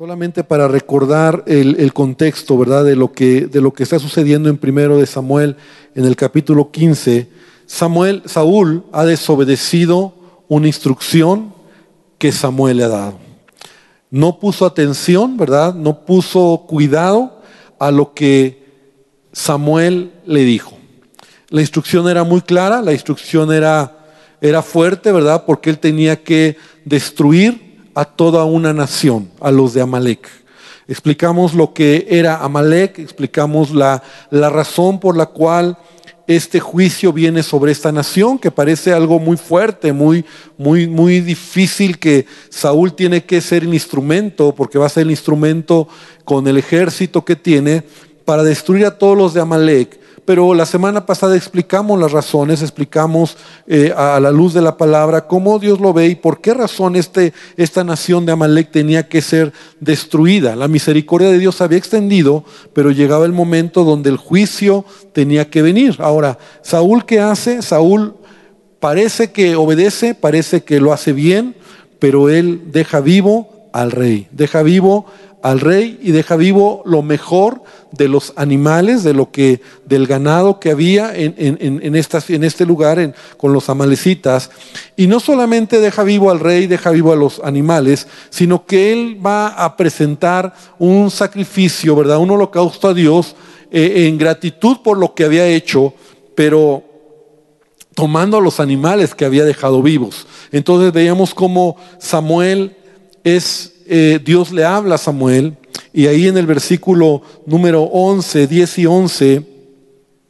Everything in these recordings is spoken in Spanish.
Solamente para recordar el, contexto, ¿verdad? De lo, que, está sucediendo en primero de Samuel, en el capítulo 15. Samuel, Saúl ha desobedecido una instrucción que Samuel le ha dado. No puso atención, ¿verdad? No puso cuidado a lo que Samuel le dijo. La instrucción era muy clara, la instrucción era, era fuerte, ¿verdad? Porque él tenía que destruir a toda una nación, a los de Amalek. Explicamos lo que era Amalek, explicamos la, la razón por la cual este juicio viene sobre esta nación, que parece algo muy fuerte, muy, muy, muy difícil, que Saúl tiene que ser el instrumento, porque va a ser el instrumento con el ejército que tiene, para destruir a todos los de Amalek pero la semana pasada explicamos las razones, explicamos eh, a la luz de la palabra cómo Dios lo ve y por qué razón este, esta nación de Amalek tenía que ser destruida. La misericordia de Dios había extendido, pero llegaba el momento donde el juicio tenía que venir. Ahora, Saúl, ¿qué hace? Saúl parece que obedece, parece que lo hace bien, pero él deja vivo al rey, deja vivo al rey y deja vivo lo mejor de los animales, de lo que, del ganado que había en, en, este lugar con los amalecitas. Y no solamente deja vivo al rey, deja vivo a los animales, sino que él va a presentar un sacrificio, ¿verdad? Un holocausto a Dios eh, en gratitud por lo que había hecho, pero tomando a los animales que había dejado vivos. Entonces veíamos cómo Samuel es eh, Dios le habla a Samuel y ahí en el versículo número 11, 10 y 11,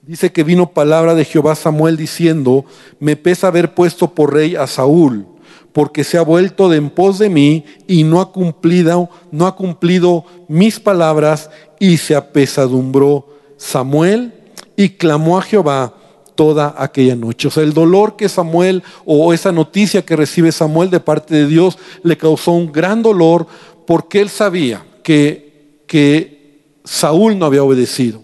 dice que vino palabra de Jehová Samuel diciendo, me pesa haber puesto por rey a Saúl, porque se ha vuelto de en pos de mí y no ha cumplido, no ha cumplido mis palabras y se apesadumbró Samuel y clamó a Jehová toda aquella noche. O sea, el dolor que Samuel o esa noticia que recibe Samuel de parte de Dios le causó un gran dolor porque él sabía que, que Saúl no había obedecido.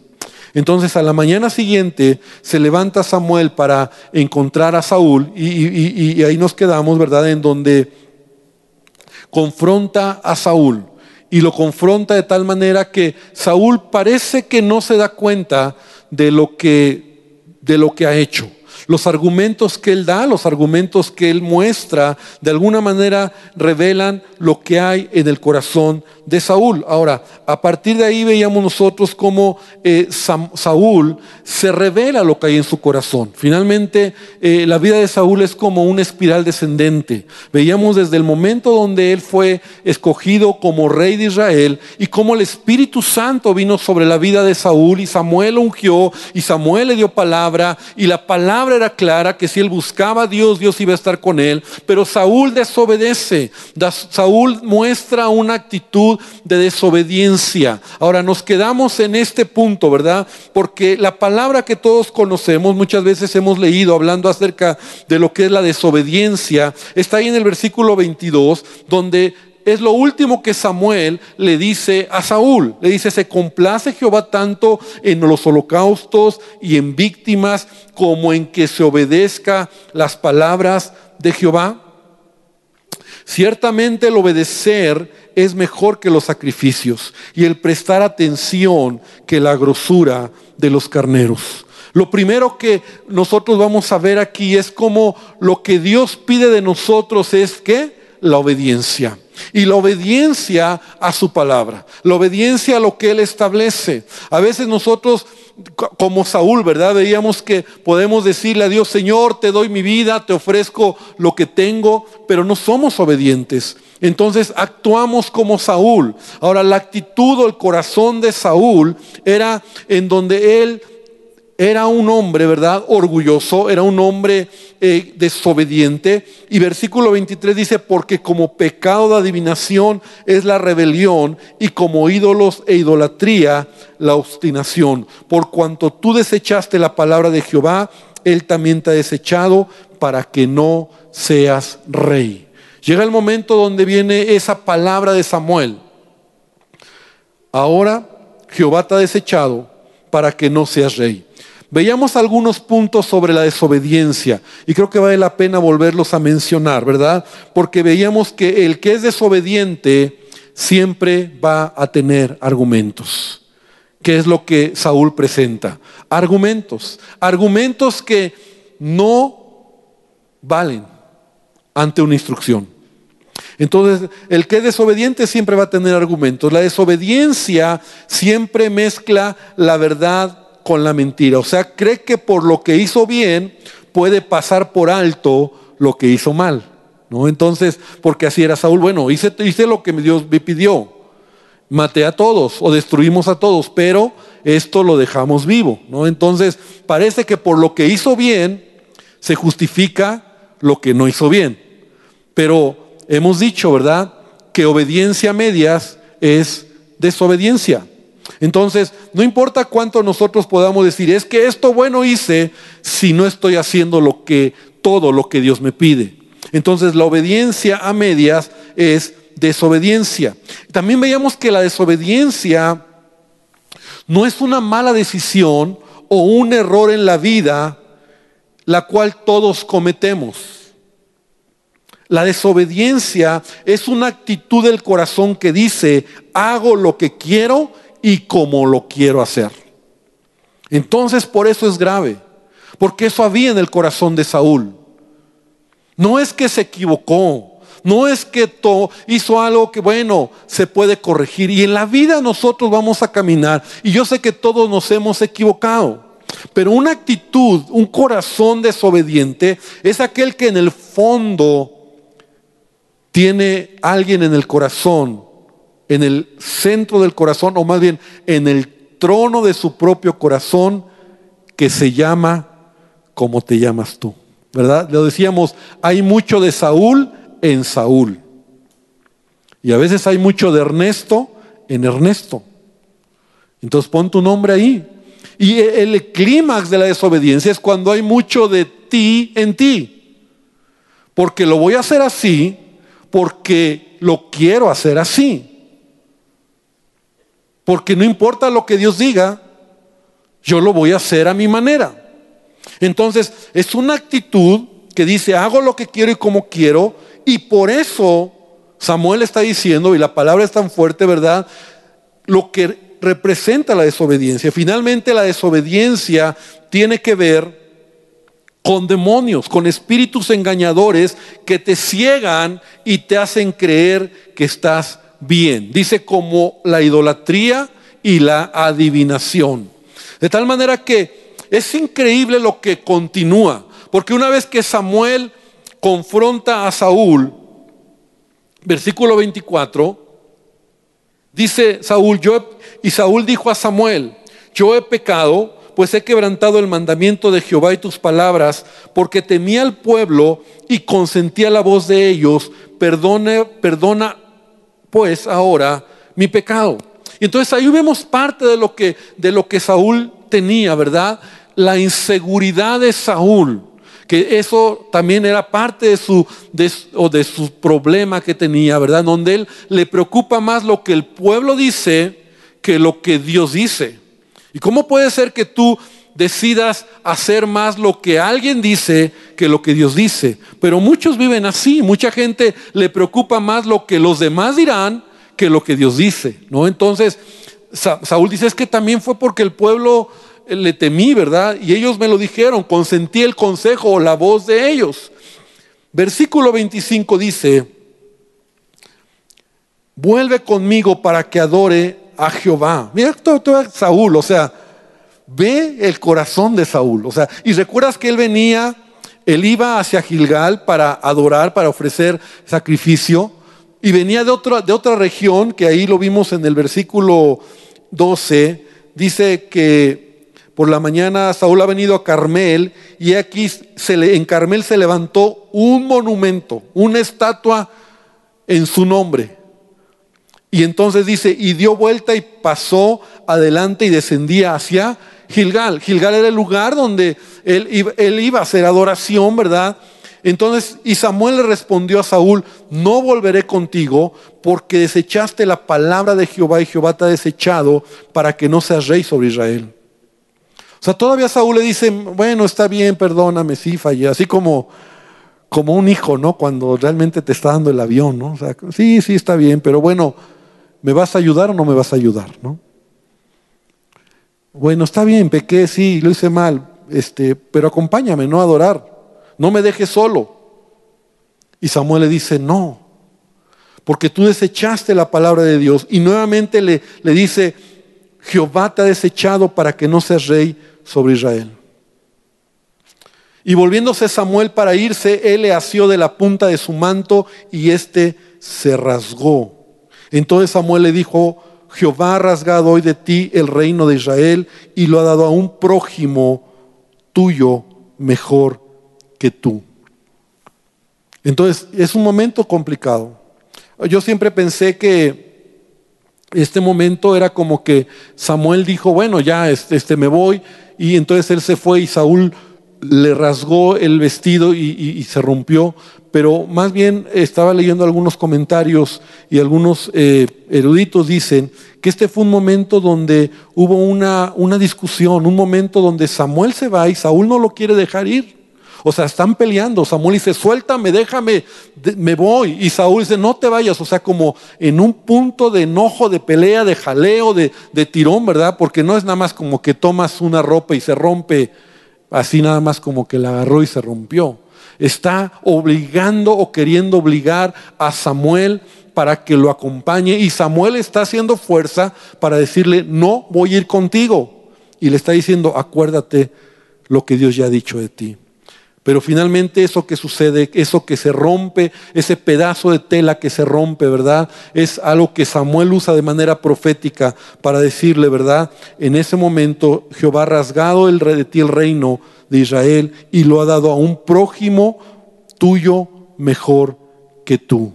Entonces a la mañana siguiente se levanta Samuel para encontrar a Saúl y, y, ahí nos quedamos, ¿verdad? En donde confronta a Saúl y lo confronta de tal manera que Saúl parece que no se da cuenta de lo que de lo que ha hecho. Los argumentos que él da, los argumentos que él muestra, de alguna manera revelan lo que hay en el corazón de Saúl. Ahora, a partir de ahí veíamos nosotros cómo eh, Saúl se revela lo que hay en su corazón. Finalmente, eh, la vida de Saúl es como una espiral descendente. Veíamos desde el momento donde él fue escogido como rey de Israel y cómo el Espíritu Santo vino sobre la vida de Saúl y Samuel ungió y Samuel le dio palabra y la palabra era clara que si él buscaba a Dios, Dios iba a estar con él. Pero Saúl desobedece. Saúl muestra una actitud de desobediencia. Ahora nos quedamos en este punto, ¿verdad? Porque la palabra que todos conocemos, muchas veces hemos leído hablando acerca de lo que es la desobediencia, está ahí en el versículo 22, donde es lo último que Samuel le dice a Saúl. Le dice, se complace Jehová tanto en los holocaustos y en víctimas como en que se obedezca las palabras de Jehová. Ciertamente el obedecer es mejor que los sacrificios y el prestar atención que la grosura de los carneros. Lo primero que nosotros vamos a ver aquí es como lo que Dios pide de nosotros es que la obediencia. Y la obediencia a su palabra, la obediencia a lo que Él establece. A veces nosotros, como Saúl, ¿verdad? Veíamos que podemos decirle a Dios, Señor, te doy mi vida, te ofrezco lo que tengo, pero no somos obedientes. Entonces actuamos como Saúl. Ahora, la actitud o el corazón de Saúl era en donde Él era un hombre, ¿verdad? Orgulloso, era un hombre eh, desobediente. Y versículo 23 dice, porque como pecado de adivinación es la rebelión y como ídolos e idolatría la obstinación. Por cuanto tú desechaste la palabra de Jehová, Él también te ha desechado para que no seas rey. Llega el momento donde viene esa palabra de Samuel. Ahora Jehová te ha desechado para que no seas rey. Veíamos algunos puntos sobre la desobediencia y creo que vale la pena volverlos a mencionar, ¿verdad? Porque veíamos que el que es desobediente siempre va a tener argumentos. ¿Qué es lo que Saúl presenta? Argumentos. Argumentos que no valen ante una instrucción. Entonces, el que es desobediente siempre va a tener argumentos. La desobediencia siempre mezcla la verdad con la mentira. O sea, cree que por lo que hizo bien puede pasar por alto lo que hizo mal. ¿no? Entonces, porque así era Saúl, bueno, hice, hice lo que Dios me pidió. Maté a todos o destruimos a todos, pero esto lo dejamos vivo. ¿no? Entonces, parece que por lo que hizo bien se justifica lo que no hizo bien. Pero hemos dicho, ¿verdad? Que obediencia a medias es desobediencia. Entonces, no importa cuánto nosotros podamos decir, es que esto bueno hice si no estoy haciendo lo que todo lo que Dios me pide. Entonces, la obediencia a medias es desobediencia. También veíamos que la desobediencia no es una mala decisión o un error en la vida, la cual todos cometemos. La desobediencia es una actitud del corazón que dice, hago lo que quiero y como lo quiero hacer. Entonces por eso es grave, porque eso había en el corazón de Saúl. No es que se equivocó, no es que hizo algo que, bueno, se puede corregir. Y en la vida nosotros vamos a caminar. Y yo sé que todos nos hemos equivocado. Pero una actitud, un corazón desobediente, es aquel que en el fondo tiene alguien en el corazón, en el centro del corazón, o más bien en el trono de su propio corazón, que se llama como te llamas tú. ¿Verdad? Lo decíamos, hay mucho de Saúl en Saúl. Y a veces hay mucho de Ernesto en Ernesto. Entonces pon tu nombre ahí. Y el clímax de la desobediencia es cuando hay mucho de ti en ti. Porque lo voy a hacer así porque lo quiero hacer así. Porque no importa lo que Dios diga, yo lo voy a hacer a mi manera. Entonces, es una actitud que dice, hago lo que quiero y como quiero, y por eso Samuel está diciendo, y la palabra es tan fuerte, ¿verdad? Lo que representa la desobediencia. Finalmente la desobediencia tiene que ver con demonios, con espíritus engañadores que te ciegan y te hacen creer que estás bien. Dice como la idolatría y la adivinación. De tal manera que es increíble lo que continúa, porque una vez que Samuel confronta a Saúl, versículo 24, dice Saúl, yo, y Saúl dijo a Samuel, yo he pecado pues he quebrantado el mandamiento de Jehová y tus palabras, porque temía al pueblo y consentía la voz de ellos, perdone, perdona pues ahora mi pecado. Y entonces ahí vemos parte de lo que, de lo que Saúl tenía, ¿verdad? La inseguridad de Saúl, que eso también era parte de su, de, o de su problema que tenía, ¿verdad? Donde él le preocupa más lo que el pueblo dice que lo que Dios dice. ¿Y cómo puede ser que tú decidas hacer más lo que alguien dice que lo que Dios dice? Pero muchos viven así, mucha gente le preocupa más lo que los demás dirán que lo que Dios dice, ¿no? Entonces, Saúl dice, es que también fue porque el pueblo eh, le temí, ¿verdad? Y ellos me lo dijeron, consentí el consejo o la voz de ellos. Versículo 25 dice, vuelve conmigo para que adore a Jehová. Mira todo, todo Saúl, o sea, ve el corazón de Saúl. O sea, y recuerdas que él venía, él iba hacia Gilgal para adorar, para ofrecer sacrificio, y venía de otra, de otra región, que ahí lo vimos en el versículo 12, dice que por la mañana Saúl ha venido a Carmel y aquí se le, en Carmel se levantó un monumento, una estatua en su nombre. Y entonces dice, y dio vuelta y pasó adelante y descendía hacia Gilgal. Gilgal era el lugar donde él, iba a hacer adoración, ¿verdad? Entonces, y Samuel le respondió a Saúl, no volveré contigo porque desechaste la palabra de Jehová y Jehová te ha desechado para que no seas rey sobre Israel. O sea, todavía Saúl le dice, bueno, está bien, perdóname, sí, fallé, así como, como un hijo, ¿no? Cuando realmente te está dando el avión, ¿no? O sea, sí, sí, está bien, pero bueno, ¿me vas a ayudar o no me vas a ayudar? ¿no? Bueno, está bien, pequé, sí, lo hice mal, este, pero acompáñame, no adorar, no me dejes solo. Y Samuel le dice, no, porque tú desechaste la palabra de Dios. Y nuevamente le, le dice, Jehová te ha desechado para que no seas rey sobre Israel. Y volviéndose Samuel para irse, él le asió de la punta de su manto y éste se rasgó. Entonces Samuel le dijo, Jehová ha rasgado hoy de ti el reino de Israel y lo ha dado a un prójimo tuyo mejor que tú. Entonces es un momento complicado. Yo siempre pensé que este momento era como que Samuel dijo, bueno, ya este, este me voy, y entonces él se fue y Saúl le rasgó el vestido y, se rompió, pero más bien estaba leyendo algunos comentarios y algunos eh, eruditos dicen que este fue un momento donde hubo una, una discusión, un momento donde Samuel se va y Saúl no lo quiere dejar ir. O sea, están peleando. Samuel dice, suéltame, déjame, me voy. Y Saúl dice, no te vayas. O sea, como en un punto de enojo, de pelea, de jaleo, de, de tirón, ¿verdad? Porque no es nada más como que tomas una ropa y se rompe así nada más como que la agarró y se rompió. Está obligando o queriendo obligar a Samuel para que lo acompañe y Samuel está haciendo fuerza para decirle, no voy a ir contigo. Y le está diciendo, acuérdate lo que Dios ya ha dicho de ti. Pero finalmente eso que sucede, eso que se rompe, ese pedazo de tela que se rompe, ¿verdad? Es algo que Samuel usa de manera profética para decirle, ¿verdad? En ese momento Jehová ha rasgado el, de ti el reino de Israel y lo ha dado a un prójimo tuyo mejor que tú.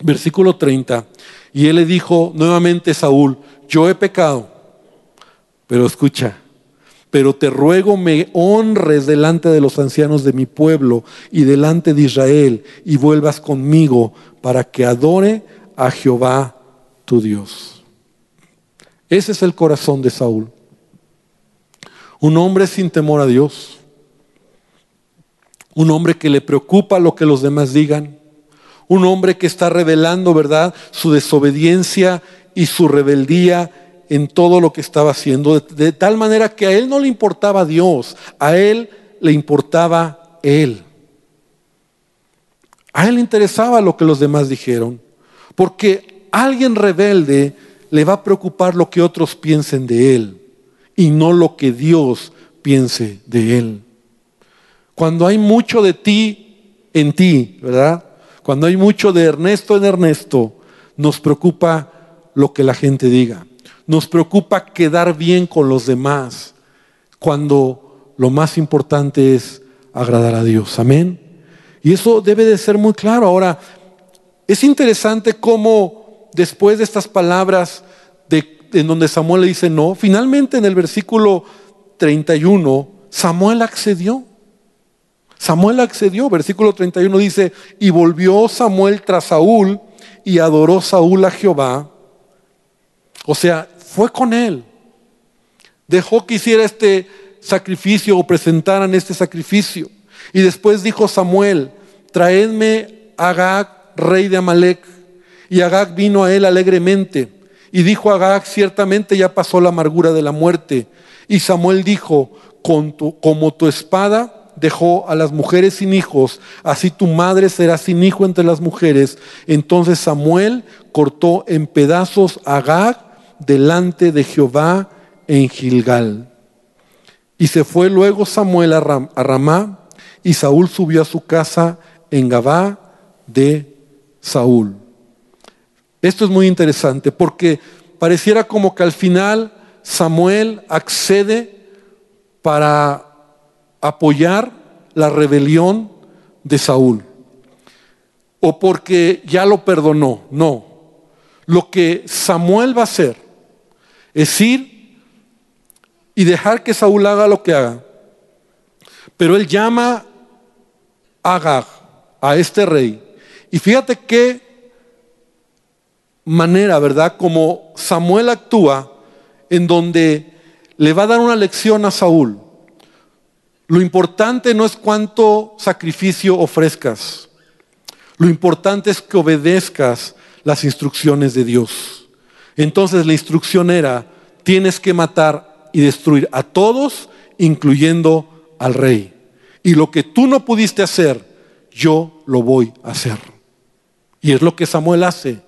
Versículo 30. Y él le dijo nuevamente Saúl, yo he pecado, pero escucha, pero te ruego me honres delante de los ancianos de mi pueblo y delante de Israel y vuelvas conmigo para que adore a Jehová tu Dios. Ese es el corazón de Saúl. Un hombre sin temor a Dios. Un hombre que le preocupa lo que los demás digan. Un hombre que está revelando, ¿verdad?, su desobediencia y su rebeldía en todo lo que estaba haciendo, de, tal manera que a él no le importaba Dios, a él le importaba él. A él le interesaba lo que los demás dijeron, porque alguien rebelde le va a preocupar lo que otros piensen de él y no lo que Dios piense de él. Cuando hay mucho de ti en ti, ¿verdad? Cuando hay mucho de Ernesto en Ernesto, nos preocupa lo que la gente diga. Nos preocupa quedar bien con los demás cuando lo más importante es agradar a Dios. Amén. Y eso debe de ser muy claro. Ahora, es interesante cómo después de estas palabras en donde Samuel le dice no, finalmente en el versículo 31, Samuel accedió. Samuel accedió, versículo 31 dice, y volvió Samuel tras Saúl y adoró Saúl a Jehová. O sea, fue con él. Dejó que hiciera este sacrificio o presentaran este sacrificio. Y después dijo Samuel, traedme a Agag, rey de Amalek. Y Agag vino a él alegremente. Y dijo Agag, ciertamente ya pasó la amargura de la muerte. Y Samuel dijo, como tu espada dejó a las mujeres sin hijos, así tu madre será sin hijo entre las mujeres. Entonces Samuel cortó en pedazos a Agag delante de Jehová en Gilgal. Y se fue luego Samuel a, Ramá y Saúl subió a su casa en Gabá de Saúl. Esto es muy interesante porque pareciera como que al final Samuel accede para apoyar la rebelión de Saúl. O porque ya lo perdonó. No. Lo que Samuel va a hacer es ir y dejar que Saúl haga lo que haga. Pero él llama a Agag, a este rey. Y fíjate qué manera, ¿verdad? Como Samuel actúa en donde le va a dar una lección a Saúl. Lo importante no es cuánto sacrificio ofrezcas. Lo importante es que obedezcas las instrucciones de Dios. Entonces la instrucción era, tienes que matar y destruir a todos, incluyendo al rey. Y lo que tú no pudiste hacer, yo lo voy a hacer. Y es lo que Samuel hace.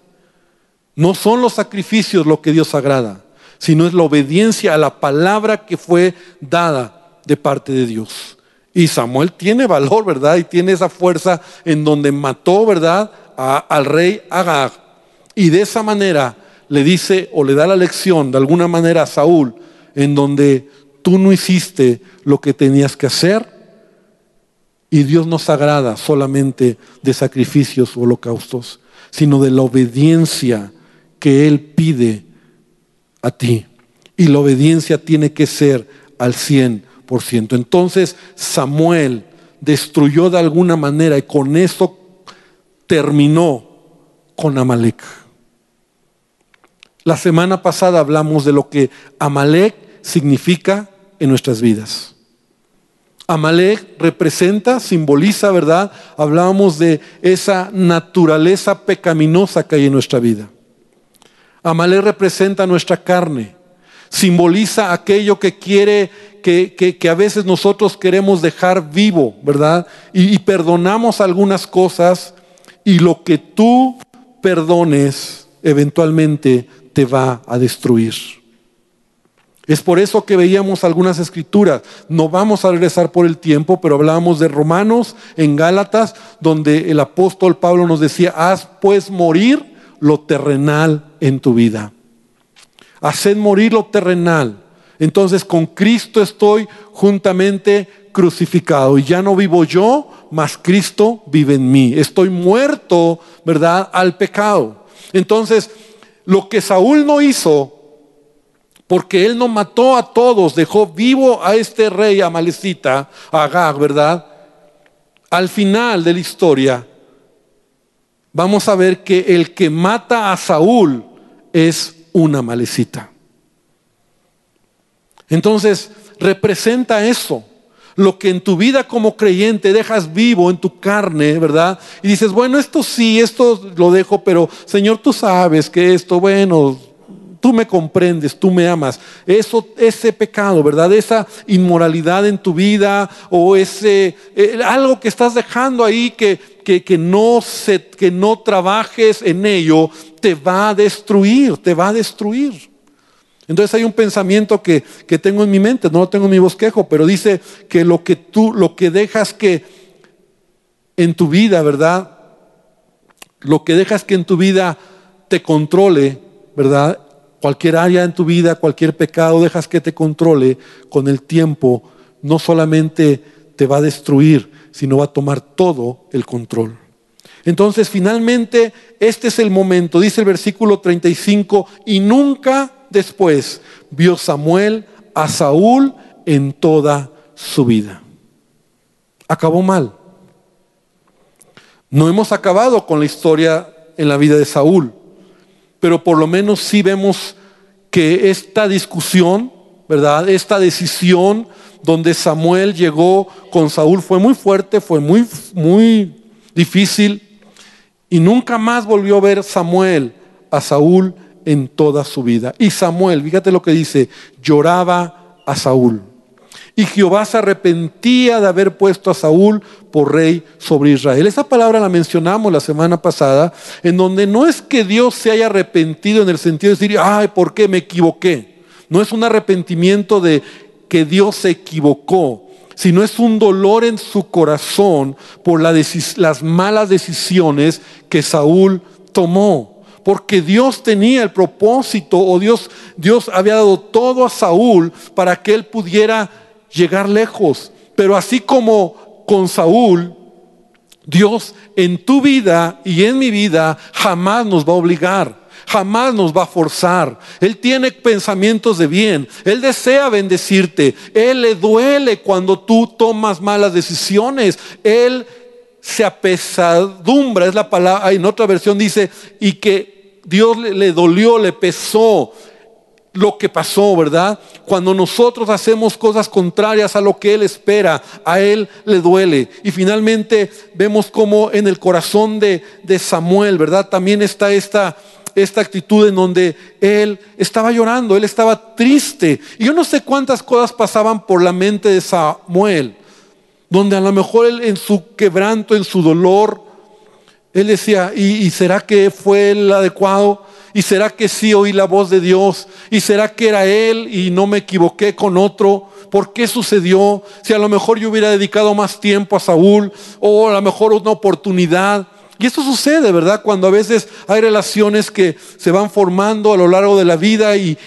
No son los sacrificios lo que Dios agrada, sino es la obediencia a la palabra que fue dada de parte de Dios. Y Samuel tiene valor, ¿verdad? Y tiene esa fuerza en donde mató, ¿verdad? al rey Agag. Y de esa manera le dice o le da la lección de alguna manera a Saúl, en donde tú no hiciste lo que tenías que hacer. Y Dios no se agrada solamente de sacrificios o holocaustos, sino de la obediencia que Él pide a ti. Y la obediencia tiene que ser al 100%. Entonces Samuel destruyó de alguna manera y con eso terminó con Amalek. La semana pasada hablamos de lo que Amalek significa en nuestras vidas. Amalek representa, simboliza, ¿verdad? Hablábamos de esa naturaleza pecaminosa que hay en nuestra vida. Amalek representa nuestra carne, simboliza aquello que quiere, que, a veces nosotros queremos dejar vivo, ¿verdad? y perdonamos algunas cosas y lo que tú perdones eventualmente te va a destruir. Es por eso que veíamos algunas escrituras. No vamos a regresar por el tiempo, pero hablábamos de Romanos en Gálatas, donde el apóstol Pablo nos decía, haz pues morir lo terrenal en tu vida. Haced morir lo terrenal. Entonces con Cristo estoy juntamente crucificado y ya no vivo yo, mas Cristo vive en mí. Estoy muerto, ¿verdad?, al pecado. Entonces, lo que Saúl no hizo, porque él no mató a todos, dejó vivo a este rey amalecita, Agag, ¿verdad? Al final de la historia, vamos a ver que el que mata a Saúl es una malecita. Entonces, representa eso lo que en tu vida como creyente dejas vivo en tu carne, ¿verdad? Y dices, bueno, esto sí, esto lo dejo, pero Señor, tú sabes que esto, bueno, tú me comprendes, tú me amas. Eso, ese pecado, ¿verdad? Esa inmoralidad en tu vida o ese eh, algo que estás dejando ahí que, que, que, no se, que no trabajes en ello, te va a destruir, te va a destruir. Entonces hay un pensamiento que, tengo en mi mente, no lo tengo en mi bosquejo, pero dice que lo que tú, lo que dejas que en tu vida, ¿verdad? Lo que dejas que en tu vida te controle, ¿verdad? Cualquier área en tu vida, cualquier pecado, dejas que te controle con el tiempo, no solamente te va a destruir, sino va a tomar todo el control. Entonces, finalmente, este es el momento, dice el versículo 35, y nunca después vio Samuel a Saúl en toda su vida. Acabó mal. No hemos acabado con la historia en la vida de Saúl, pero por lo menos sí vemos que esta discusión, ¿verdad? Esta decisión donde Samuel llegó con Saúl fue muy fuerte, fue muy, muy difícil y nunca más volvió a ver Samuel a Saúl en toda su vida. Y Samuel, fíjate lo que dice, lloraba a Saúl. Y Jehová se arrepentía de haber puesto a Saúl por rey sobre Israel. Esa palabra la mencionamos la semana pasada, en donde no es que Dios se haya arrepentido en el sentido de decir, ay, ¿por qué me equivoqué? No es un arrepentimiento de que Dios se equivocó, sino es un dolor en su corazón por las malas decisiones que Saúl tomó porque Dios tenía el propósito o Dios, Dios había dado todo a Saúl para que él pudiera llegar lejos. Pero así como con Saúl, Dios en tu vida y en mi vida jamás nos va a obligar. Jamás nos va a forzar. Él tiene pensamientos de bien. Él desea bendecirte. Él le duele cuando tú tomas malas decisiones. Él se apesadumbra, es la palabra, en otra versión dice, y que Dios le, dolió, le pesó lo que pasó, ¿verdad? Cuando nosotros hacemos cosas contrarias a lo que Él espera, a Él le duele. Y finalmente vemos como en el corazón de, de Samuel, ¿verdad? También está esta, esta actitud en donde Él estaba llorando, Él estaba triste. Y yo no sé cuántas cosas pasaban por la mente de Samuel, donde a lo mejor Él en su quebranto, en su dolor, Él decía, ¿y, y será que fue el adecuado? ¿Y será que sí oí la voz de Dios? ¿Y será que era Él y no me equivoqué con otro? ¿Por qué sucedió? Si a lo mejor yo hubiera dedicado más tiempo a Saúl o a lo mejor una oportunidad. Y esto sucede, ¿verdad? Cuando a veces hay relaciones que se van formando a lo largo de la vida y,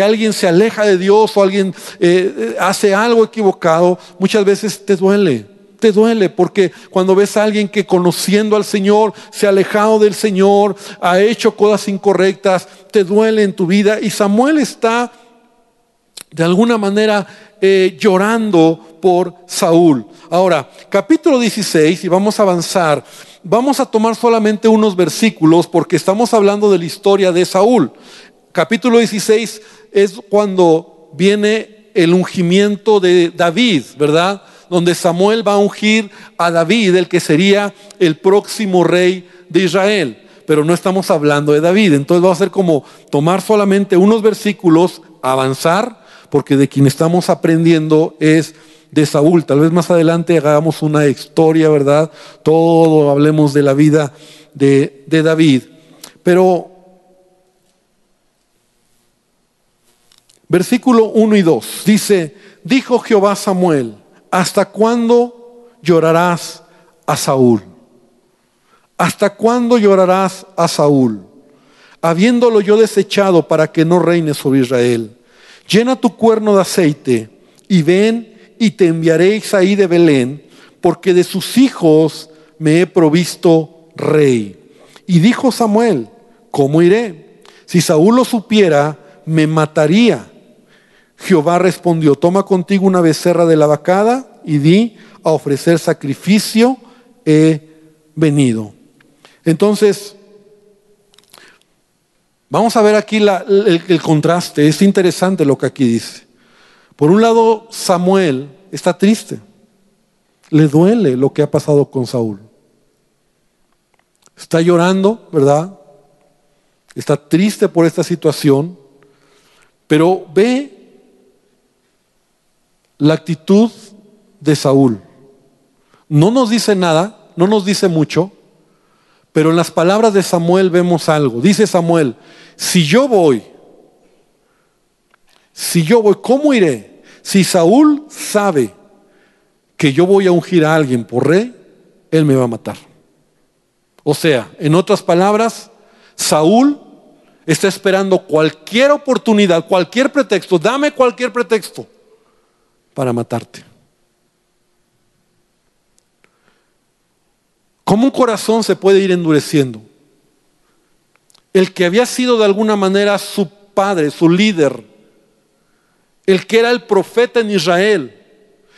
alguien se aleja de Dios o alguien eh, hace algo equivocado, muchas veces te duele te duele porque cuando ves a alguien que conociendo al Señor se ha alejado del Señor, ha hecho cosas incorrectas, te duele en tu vida. Y Samuel está de alguna manera eh, llorando por Saúl. Ahora, capítulo 16, y vamos a avanzar, vamos a tomar solamente unos versículos porque estamos hablando de la historia de Saúl. Capítulo 16 es cuando viene el ungimiento de David, ¿verdad? Donde Samuel va a ungir a David, el que sería el próximo rey de Israel. Pero no estamos hablando de David. Entonces va a ser como tomar solamente unos versículos, avanzar, porque de quien estamos aprendiendo es de Saúl. Tal vez más adelante hagamos una historia, ¿verdad? Todo hablemos de la vida de, David. Pero versículo 1 y 2 dice, dijo Jehová Samuel, ¿Hasta cuándo llorarás a Saúl? ¿Hasta cuándo llorarás a Saúl? Habiéndolo yo desechado para que no reine sobre Israel. Llena tu cuerno de aceite y ven y te enviaré Isaí de Belén, porque de sus hijos me he provisto rey. Y dijo Samuel, ¿cómo iré? Si Saúl lo supiera, me mataría. Jehová respondió, toma contigo una becerra de la vacada y di a ofrecer sacrificio he venido. Entonces, vamos a ver aquí el, contraste. Es interesante lo que aquí dice. Por un lado, Samuel está triste. Le duele lo que ha pasado con Saúl. Está llorando, ¿verdad? Está triste por esta situación, pero ve la actitud de Saúl. No nos dice nada, no nos dice mucho, pero en las palabras de Samuel vemos algo. Dice Samuel, si yo voy, si yo voy, ¿cómo iré? Si Saúl sabe que yo voy a ungir a alguien por rey, él me va a matar. O sea, en otras palabras, Saúl está esperando cualquier oportunidad, cualquier pretexto, dame cualquier pretexto para matarte. ¿Cómo un corazón se puede ir endureciendo? El que había sido de alguna manera su padre, su líder, el que era el profeta en Israel,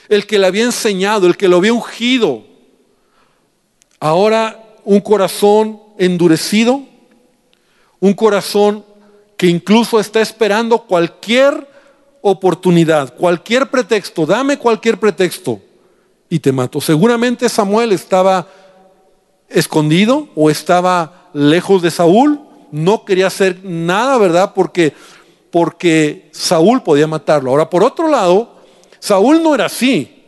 el que le había enseñado, el que lo había ungido, ahora un corazón endurecido, un corazón que incluso está esperando cualquier oportunidad, cualquier pretexto, dame cualquier pretexto y te mato. Seguramente Samuel estaba escondido o estaba lejos de Saúl, no quería hacer nada, ¿verdad? Porque porque Saúl podía matarlo. Ahora, por otro lado, Saúl no era así.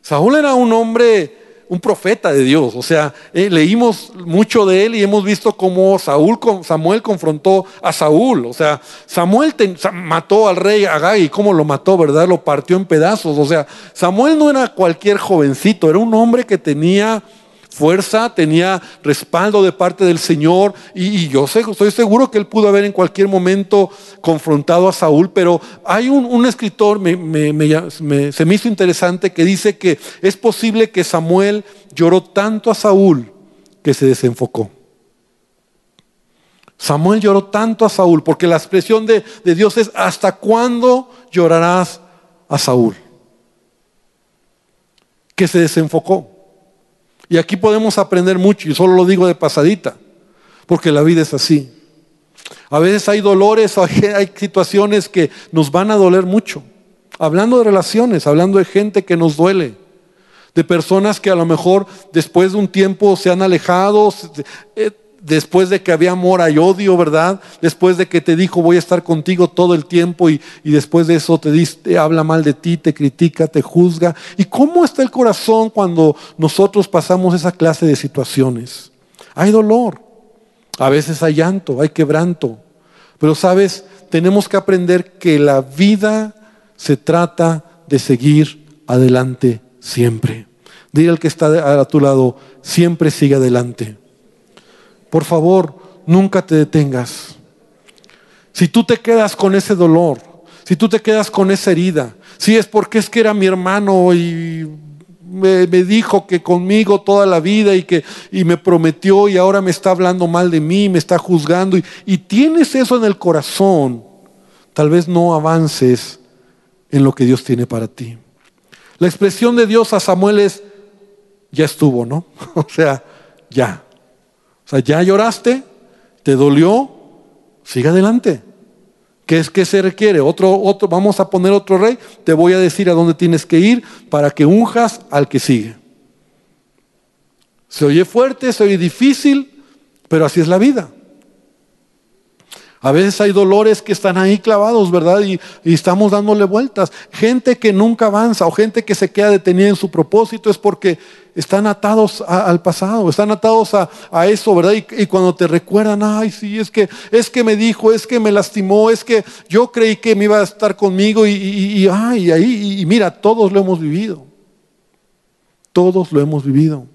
Saúl era un hombre un profeta de Dios. O sea, eh, leímos mucho de él y hemos visto cómo Saúl, Samuel confrontó a Saúl. O sea, Samuel mató al rey Agag y cómo lo mató, ¿verdad? Lo partió en pedazos. O sea, Samuel no era cualquier jovencito, era un hombre que tenía fuerza, tenía respaldo de parte del Señor y, yo sé, estoy seguro que él pudo haber en cualquier momento confrontado a Saúl, pero hay un, escritor, se me hizo interesante, que dice que es posible que Samuel lloró tanto a Saúl que se desenfocó. Samuel lloró tanto a Saúl, porque la expresión de, de Dios es, ¿hasta cuándo llorarás a Saúl? Que se desenfocó. Y aquí podemos aprender mucho, y solo lo digo de pasadita, porque la vida es así. A veces hay dolores, hay situaciones que nos van a doler mucho. Hablando de relaciones, hablando de gente que nos duele, de personas que a lo mejor después de un tiempo se han alejado, eh, después de que había amor hay odio, ¿verdad? Después de que te dijo voy a estar contigo todo el tiempo y, después de eso te, habla mal de ti, te critica, te juzga. ¿Y cómo está el corazón cuando nosotros pasamos esa clase de situaciones? Hay dolor, a veces hay llanto, hay quebranto, pero sabes, tenemos que aprender que la vida se trata de seguir adelante siempre. Dile al que está a tu lado, siempre sigue adelante. Por favor, nunca te detengas. Si tú te quedas con ese dolor, si tú te quedas con esa herida, si es porque es que era mi hermano y me, dijo que conmigo toda la vida y que y me prometió y ahora me está hablando mal de mí, me está juzgando y, y tienes eso en el corazón, tal vez no avances en lo que Dios tiene para ti. La expresión de Dios a Samuel es, ya estuvo, ¿no? o sea, ya ya lloraste, te dolió, sigue adelante. ¿Qué es que se requiere? Otro, otro, vamos a poner otro rey, te voy a decir a dónde tienes que ir para que unjas al que sigue. Se oye fuerte, se oye difícil, pero así es la vida. A veces hay dolores que están ahí clavados, ¿verdad? Y, estamos dándole vueltas. Gente que nunca avanza o gente que se queda detenida en su propósito es porque están atados al pasado, están atados a, eso, ¿verdad? Y, cuando te recuerdan, ay, sí, es que, es que me dijo, es que me lastimó, es que yo creí que me iba a estar conmigo y, y ay, ahí, y mira, todos lo hemos vivido. Todos lo hemos vivido.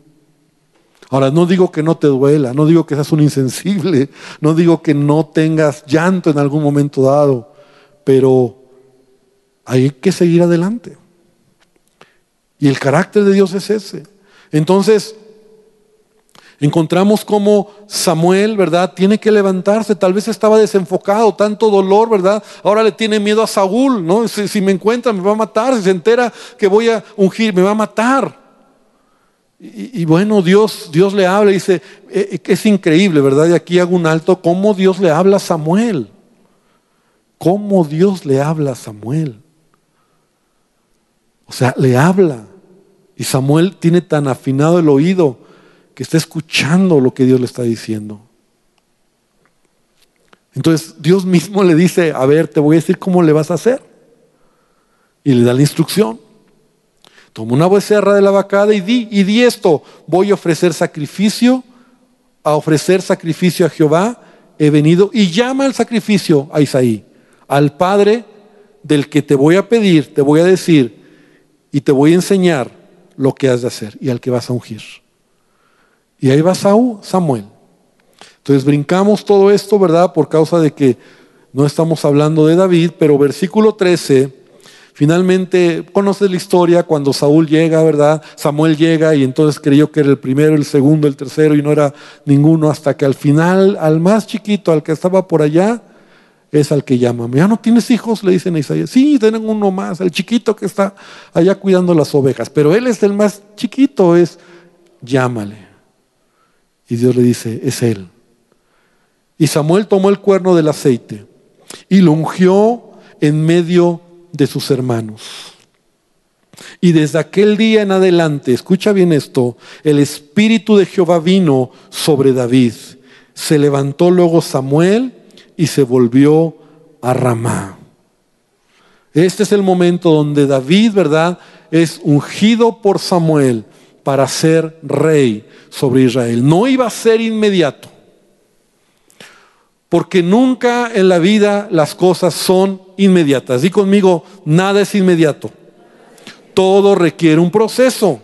Ahora, no digo que no te duela, no digo que seas un insensible, no digo que no tengas llanto en algún momento dado, pero hay que seguir adelante. Y el carácter de Dios es ese. Entonces, encontramos como Samuel, ¿verdad? Tiene que levantarse, tal vez estaba desenfocado, tanto dolor, ¿verdad? Ahora le tiene miedo a Saúl, ¿no? Si, si me encuentra me va a matar, si se entera que voy a ungir, me va a matar. Y, bueno, Dios, Dios le habla y dice, eh, eh, es increíble, ¿verdad? Y aquí hago un alto, cómo Dios le habla a Samuel. Cómo Dios le habla a Samuel. O sea, le habla. Y Samuel tiene tan afinado el oído que está escuchando lo que Dios le está diciendo. Entonces Dios mismo le dice, a ver, te voy a decir cómo le vas a hacer. Y le da la instrucción. Toma una becerra de la vacada y di, y di esto, voy a ofrecer sacrificio, a ofrecer sacrificio a Jehová, he venido y llama al sacrificio a Isaí, al Padre del que te voy a pedir, te voy a decir y te voy a enseñar lo que has de hacer y al que vas a ungir. Y ahí va Saúl, Samuel. Entonces brincamos todo esto, ¿verdad? Por causa de que no estamos hablando de David, pero versículo 13 Finalmente, conoces la historia cuando Saúl llega, ¿verdad? Samuel llega y entonces creyó que era el primero, el segundo, el tercero y no era ninguno hasta que al final, al más chiquito, al que estaba por allá, es al que llama. ¿Ya no tienes hijos? Le dicen a Isaías. Sí, tienen uno más, el chiquito que está allá cuidando las ovejas. Pero él es el más chiquito, es llámale. Y Dios le dice, es él. Y Samuel tomó el cuerno del aceite y lo ungió en medio de sus hermanos. Y desde aquel día en adelante, escucha bien esto, el Espíritu de Jehová vino sobre David. Se levantó luego Samuel y se volvió a Ramá. Este es el momento donde David, ¿verdad?, es ungido por Samuel para ser rey sobre Israel. No iba a ser inmediato. Porque nunca en la vida las cosas son inmediatas. Di conmigo, nada es inmediato. Todo requiere un proceso.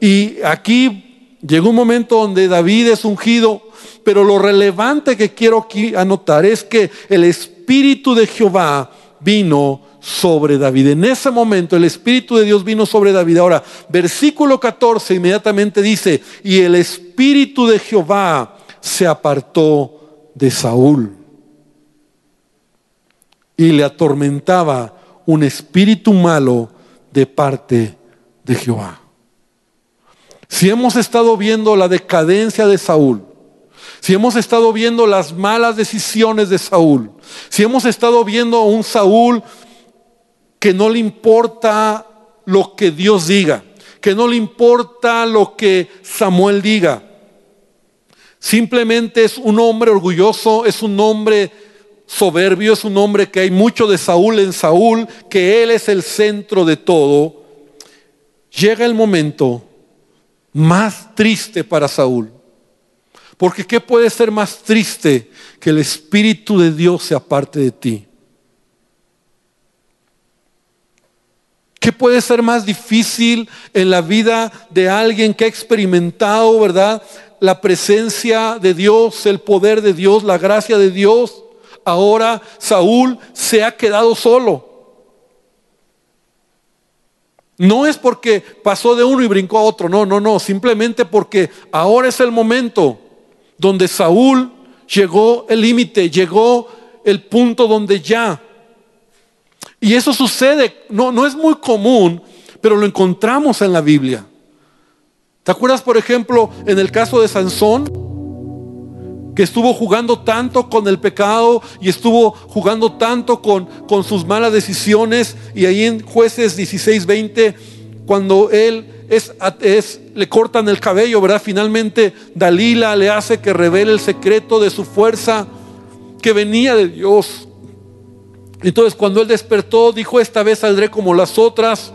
Y aquí llegó un momento donde David es ungido, pero lo relevante que quiero aquí anotar es que el Espíritu de Jehová vino sobre David. En ese momento el Espíritu de Dios vino sobre David. Ahora, versículo 14 inmediatamente dice, y el Espíritu de Jehová se apartó de Saúl. Y le atormentaba un espíritu malo de parte de Jehová. Si hemos estado viendo la decadencia de Saúl, si hemos estado viendo las malas decisiones de Saúl, si hemos estado viendo a un Saúl que no le importa lo que Dios diga, que no le importa lo que Samuel diga, simplemente es un hombre orgulloso, es un hombre soberbio, es un hombre que hay mucho de Saúl en Saúl, que él es el centro de todo, llega el momento más triste para Saúl. Porque ¿qué puede ser más triste que el Espíritu de Dios se aparte de ti? ¿Qué puede ser más difícil en la vida de alguien que ha experimentado, verdad, la presencia de Dios, el poder de Dios, la gracia de Dios? Ahora Saúl se ha quedado solo. No es porque pasó de uno y brincó a otro, no, no, no, simplemente porque ahora es el momento donde Saúl llegó el límite, llegó el punto donde ya. Y eso sucede, no, no es muy común, pero lo encontramos en la Biblia. ¿Te acuerdas, por ejemplo, en el caso de Sansón? Que estuvo jugando tanto con el pecado y estuvo jugando tanto con, con sus malas decisiones. Y ahí en jueces 16, 20, cuando él es, le cortan el cabello, ¿verdad? Finalmente Dalila le hace que revele el secreto de su fuerza que venía de Dios. Entonces cuando él despertó, dijo, esta vez saldré como las otras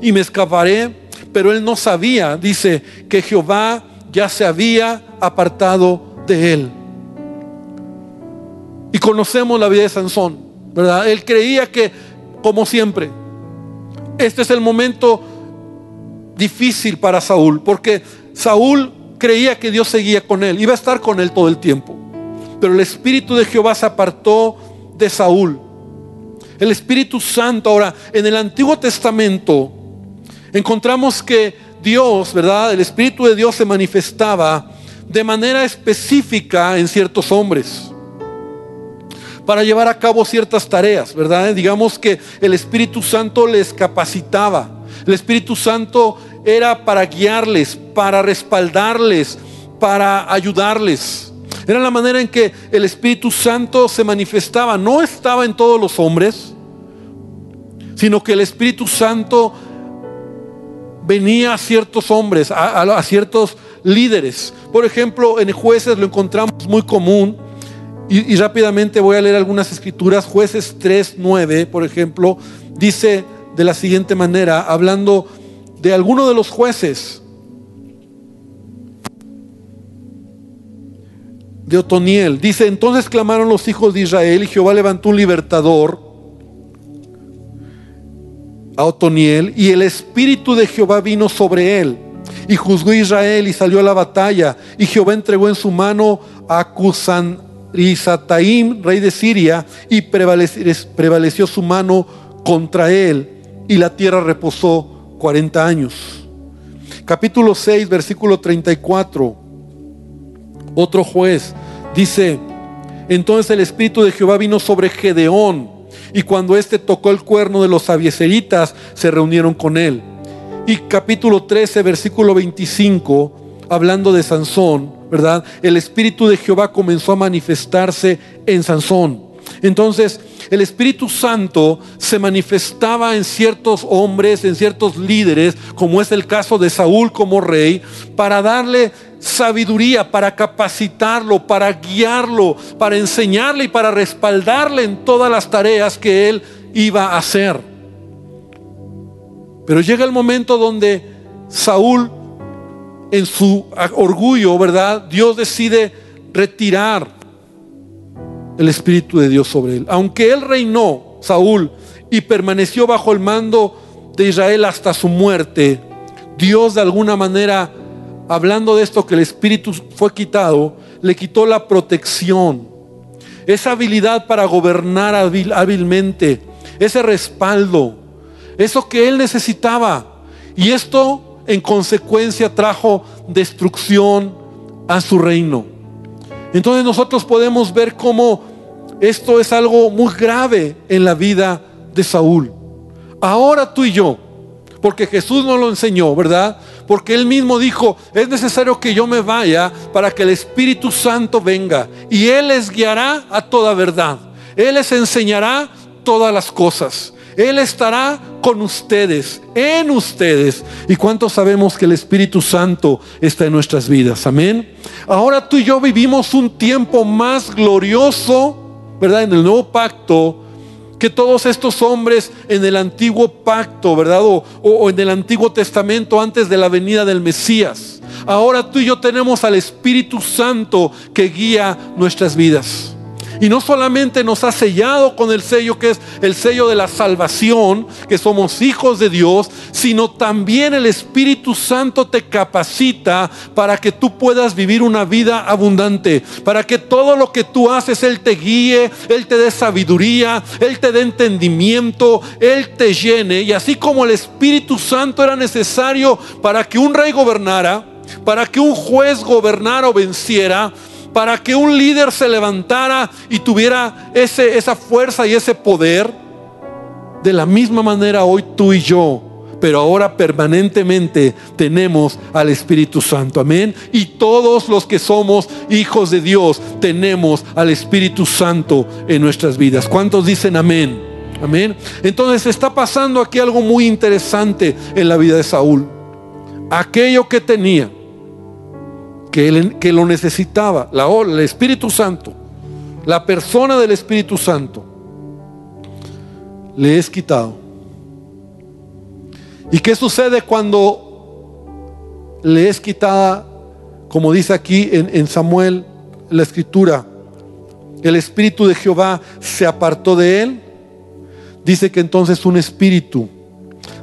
y me escaparé. Pero él no sabía, dice, que Jehová ya se había apartado de él. Y conocemos la vida de Sansón, ¿verdad? Él creía que, como siempre, este es el momento difícil para Saúl, porque Saúl creía que Dios seguía con él, iba a estar con él todo el tiempo. Pero el Espíritu de Jehová se apartó de Saúl. El Espíritu Santo, ahora, en el Antiguo Testamento, encontramos que Dios, ¿verdad? El Espíritu de Dios se manifestaba de manera específica en ciertos hombres para llevar a cabo ciertas tareas, ¿verdad? Digamos que el Espíritu Santo les capacitaba. El Espíritu Santo era para guiarles, para respaldarles, para ayudarles. Era la manera en que el Espíritu Santo se manifestaba. No estaba en todos los hombres, sino que el Espíritu Santo venía a ciertos hombres, a, ciertos líderes. Por ejemplo, en jueces lo encontramos muy común. Y, y, rápidamente voy a leer algunas escrituras. Jueces 3, 9, por ejemplo, dice de la siguiente manera, hablando de alguno de los jueces de Otoniel. Dice, entonces clamaron los hijos de Israel y Jehová levantó un libertador a Otoniel y el espíritu de Jehová vino sobre él y juzgó Israel y salió a la batalla y Jehová entregó en su mano a Cusan rey de Siria, y prevaleció su mano contra él y la tierra reposó 40 años. Capítulo 6, versículo 34. Otro juez dice, entonces el Espíritu de Jehová vino sobre Gedeón y cuando éste tocó el cuerno de los abieseritas, se reunieron con él. Y capítulo 13, versículo 25, hablando de Sansón, ¿verdad? El Espíritu de Jehová comenzó a manifestarse en Sansón. Entonces, el Espíritu Santo se manifestaba en ciertos hombres, en ciertos líderes, como es el caso de Saúl como rey, para darle sabiduría, para capacitarlo, para guiarlo, para enseñarle y para respaldarle en todas las tareas que él iba a hacer. Pero llega el momento donde Saúl, en su orgullo, ¿verdad? Dios decide retirar el Espíritu de Dios sobre él. Aunque él reinó, Saúl, y permaneció bajo el mando de Israel hasta su muerte, Dios de alguna manera, hablando de esto que el Espíritu fue quitado, le quitó la protección, esa habilidad para gobernar hábilmente, ese respaldo, eso que él necesitaba. Y esto en consecuencia trajo destrucción a su reino. Entonces nosotros podemos ver cómo esto es algo muy grave en la vida de Saúl. Ahora tú y yo, porque Jesús nos lo enseñó, ¿verdad? porque él mismo dijo, es necesario que yo me vaya para que el Espíritu Santo venga y él les guiará a toda verdad. Él les enseñará todas las cosas. Él estará con ustedes, en ustedes. ¿Y cuántos sabemos que el Espíritu Santo está en nuestras vidas? Amén. Ahora tú y yo vivimos un tiempo más glorioso, ¿verdad? En el nuevo pacto que todos estos hombres en el antiguo pacto, ¿verdad? O, en el antiguo testamento antes de la venida del Mesías. Ahora tú y yo tenemos al Espíritu Santo que guía nuestras vidas. Y no solamente nos ha sellado con el sello que es el sello de la salvación, que somos hijos de Dios, sino también el Espíritu Santo te capacita para que tú puedas vivir una vida abundante, para que todo lo que tú haces Él te guíe, Él te dé sabiduría, Él te dé entendimiento, Él te llene. Y así como el Espíritu Santo era necesario para que un rey gobernara, para que un juez gobernara o venciera, para que un líder se levantara y tuviera ese, esa fuerza y ese poder. De la misma manera hoy tú y yo, pero ahora permanentemente tenemos al Espíritu Santo. Amén. Y todos los que somos hijos de Dios tenemos al Espíritu Santo en nuestras vidas. ¿Cuántos dicen amén? Amén. Entonces está pasando aquí algo muy interesante en la vida de Saúl. Aquello que tenía que, lo necesitaba, la, el Espíritu Santo, la persona del Espíritu Santo, le es quitado. ¿Y qué sucede cuando le es quitada, como dice aquí en, en Samuel, la escritura, el Espíritu de Jehová se apartó de él? Dice que entonces un espíritu,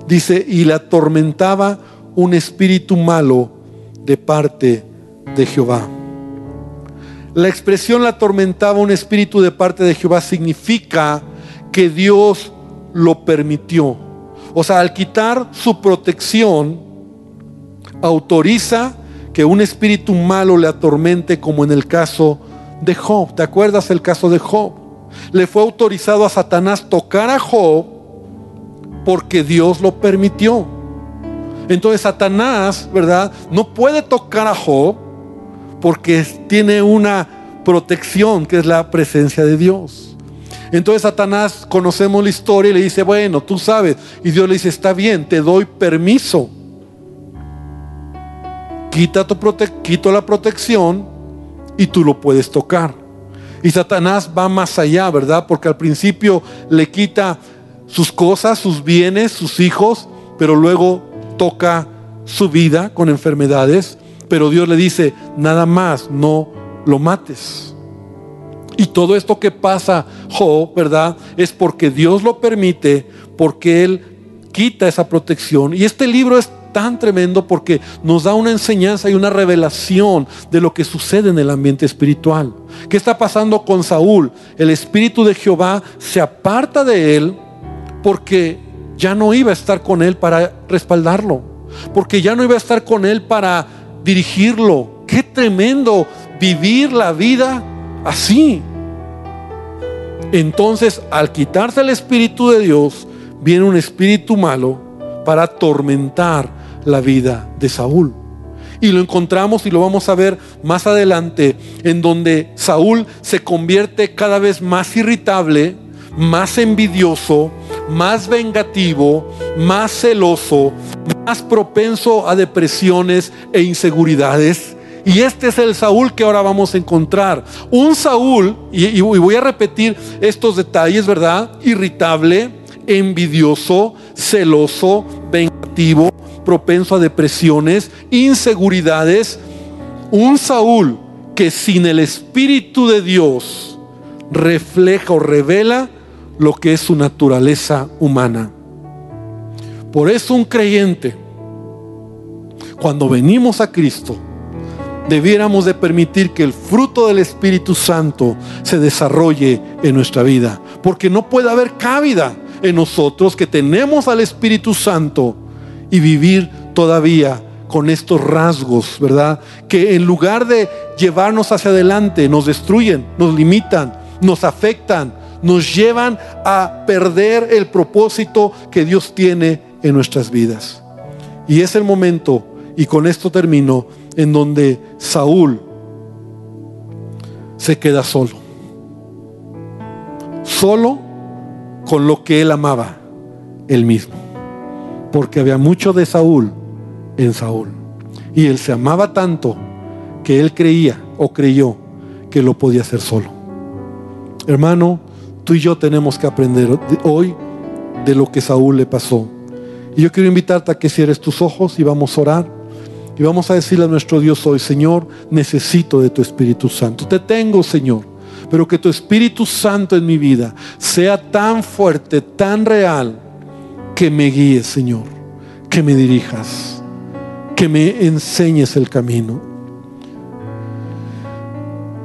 dice, y le atormentaba un espíritu malo de parte de Jehová. La expresión la atormentaba un espíritu de parte de Jehová significa que Dios lo permitió. O sea, al quitar su protección, autoriza que un espíritu malo le atormente como en el caso de Job. ¿Te acuerdas el caso de Job? Le fue autorizado a Satanás tocar a Job porque Dios lo permitió. Entonces Satanás, ¿verdad? No puede tocar a Job porque tiene una protección que es la presencia de Dios. Entonces Satanás, conocemos la historia y le dice, bueno, tú sabes. Y Dios le dice, está bien, te doy permiso. Quita tu quito la protección y tú lo puedes tocar. Y Satanás va más allá, ¿verdad? Porque al principio le quita sus cosas, sus bienes, sus hijos, pero luego toca su vida con enfermedades pero Dios le dice, nada más, no lo mates. Y todo esto que pasa, ¿verdad? Es porque Dios lo permite, porque Él quita esa protección. Y este libro es tan tremendo porque nos da una enseñanza y una revelación de lo que sucede en el ambiente espiritual. ¿Qué está pasando con Saúl? El espíritu de Jehová se aparta de él porque ya no iba a estar con él para respaldarlo, porque ya no iba a estar con él para dirigirlo. Qué tremendo vivir la vida así. Entonces, al quitarse el Espíritu de Dios, viene un espíritu malo para atormentar la vida de Saúl. Y lo encontramos y lo vamos a ver más adelante, en donde Saúl se convierte cada vez más irritable, más envidioso, más vengativo, más celoso, más propenso a depresiones e inseguridades. Y este es el Saúl que ahora vamos a encontrar. Un Saúl, y, voy a repetir estos detalles, ¿verdad? Irritable, envidioso, celoso, vengativo, propenso a depresiones, inseguridades. Un Saúl que sin el Espíritu de Dios refleja o revela lo que es su naturaleza humana. Por eso un creyente, cuando venimos a Cristo, debiéramos de permitir que el fruto del Espíritu Santo se desarrolle en nuestra vida. Porque no puede haber cabida en nosotros que tenemos al Espíritu Santo y vivir todavía con estos rasgos, ¿verdad? Que en lugar de llevarnos hacia adelante, nos destruyen, nos limitan, nos afectan, nos llevan a perder el propósito que Dios tiene en nuestras vidas. Y es el momento y con esto termino, en donde Saúl se queda solo. Solo con lo que él amaba, él mismo. Porque había mucho de Saúl en Saúl. Y él se amaba tanto que él creía o creyó que lo podía hacer solo. Hermano, tú y yo tenemos que aprender hoy de lo que Saúl le pasó. Y yo quiero invitarte a que cierres tus ojos y vamos a orar. Y vamos a decirle a nuestro Dios hoy, Señor, necesito de tu Espíritu Santo. Te tengo, Señor. Pero que tu Espíritu Santo en mi vida sea tan fuerte, tan real, que me guíes, Señor. Que me dirijas. Que me enseñes el camino.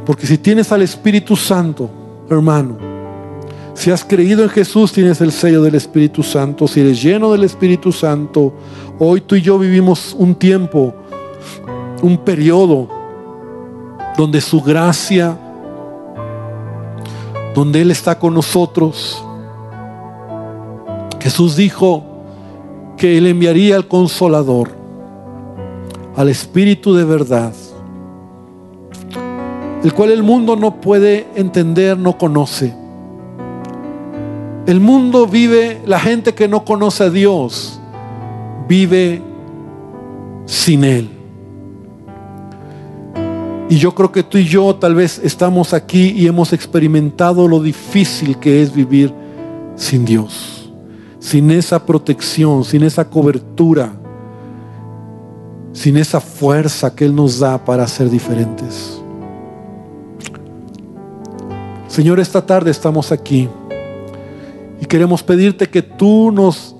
Porque si tienes al Espíritu Santo, hermano, si has creído en Jesús, tienes el sello del Espíritu Santo. Si eres lleno del Espíritu Santo, hoy tú y yo vivimos un tiempo, un periodo donde su gracia, donde Él está con nosotros. Jesús dijo que Él enviaría al consolador, al Espíritu de verdad el cual el mundo no puede entender, no conoce. El mundo vive, la gente que no conoce a Dios, vive sin Él. Y yo creo que tú y yo tal vez estamos aquí y hemos experimentado lo difícil que es vivir sin Dios, sin esa protección, sin esa cobertura, sin esa fuerza que Él nos da para ser diferentes. Señor, esta tarde estamos aquí y queremos pedirte que tú nos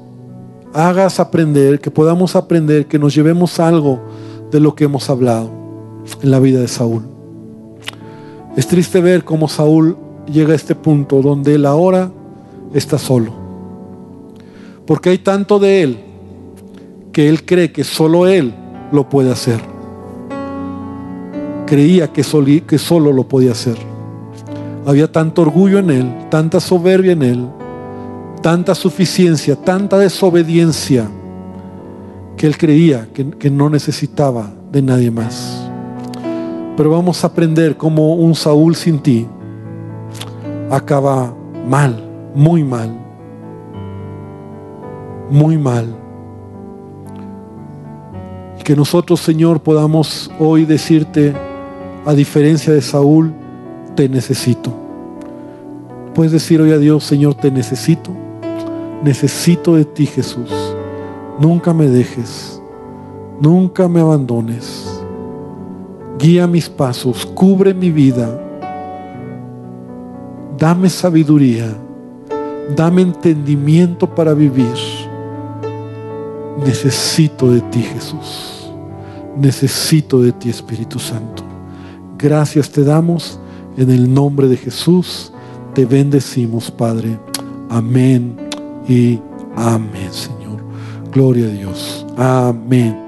hagas aprender, que podamos aprender, que nos llevemos algo de lo que hemos hablado en la vida de Saúl. Es triste ver cómo Saúl llega a este punto donde él ahora está solo. Porque hay tanto de él que él cree que solo él lo puede hacer. Creía que, solo lo podía hacer. Había tanto orgullo en él, tanta soberbia en él, tanta suficiencia, tanta desobediencia, que él creía que, no necesitaba de nadie más. Pero vamos a aprender cómo un Saúl sin ti acaba mal, muy mal, muy mal. Y que nosotros, Señor, podamos hoy decirte, a diferencia de Saúl, te necesito. Puedes decir hoy a Dios, Señor, te necesito. Necesito de ti, Jesús. Nunca me dejes. Nunca me abandones. Guía mis pasos. Cubre mi vida. Dame sabiduría. Dame entendimiento para vivir. Necesito de ti, Jesús. Necesito de ti, Espíritu Santo. Gracias te damos en el nombre de Jesús te bendecimos, Padre. Amén y amén, Señor. Gloria a Dios. Amén.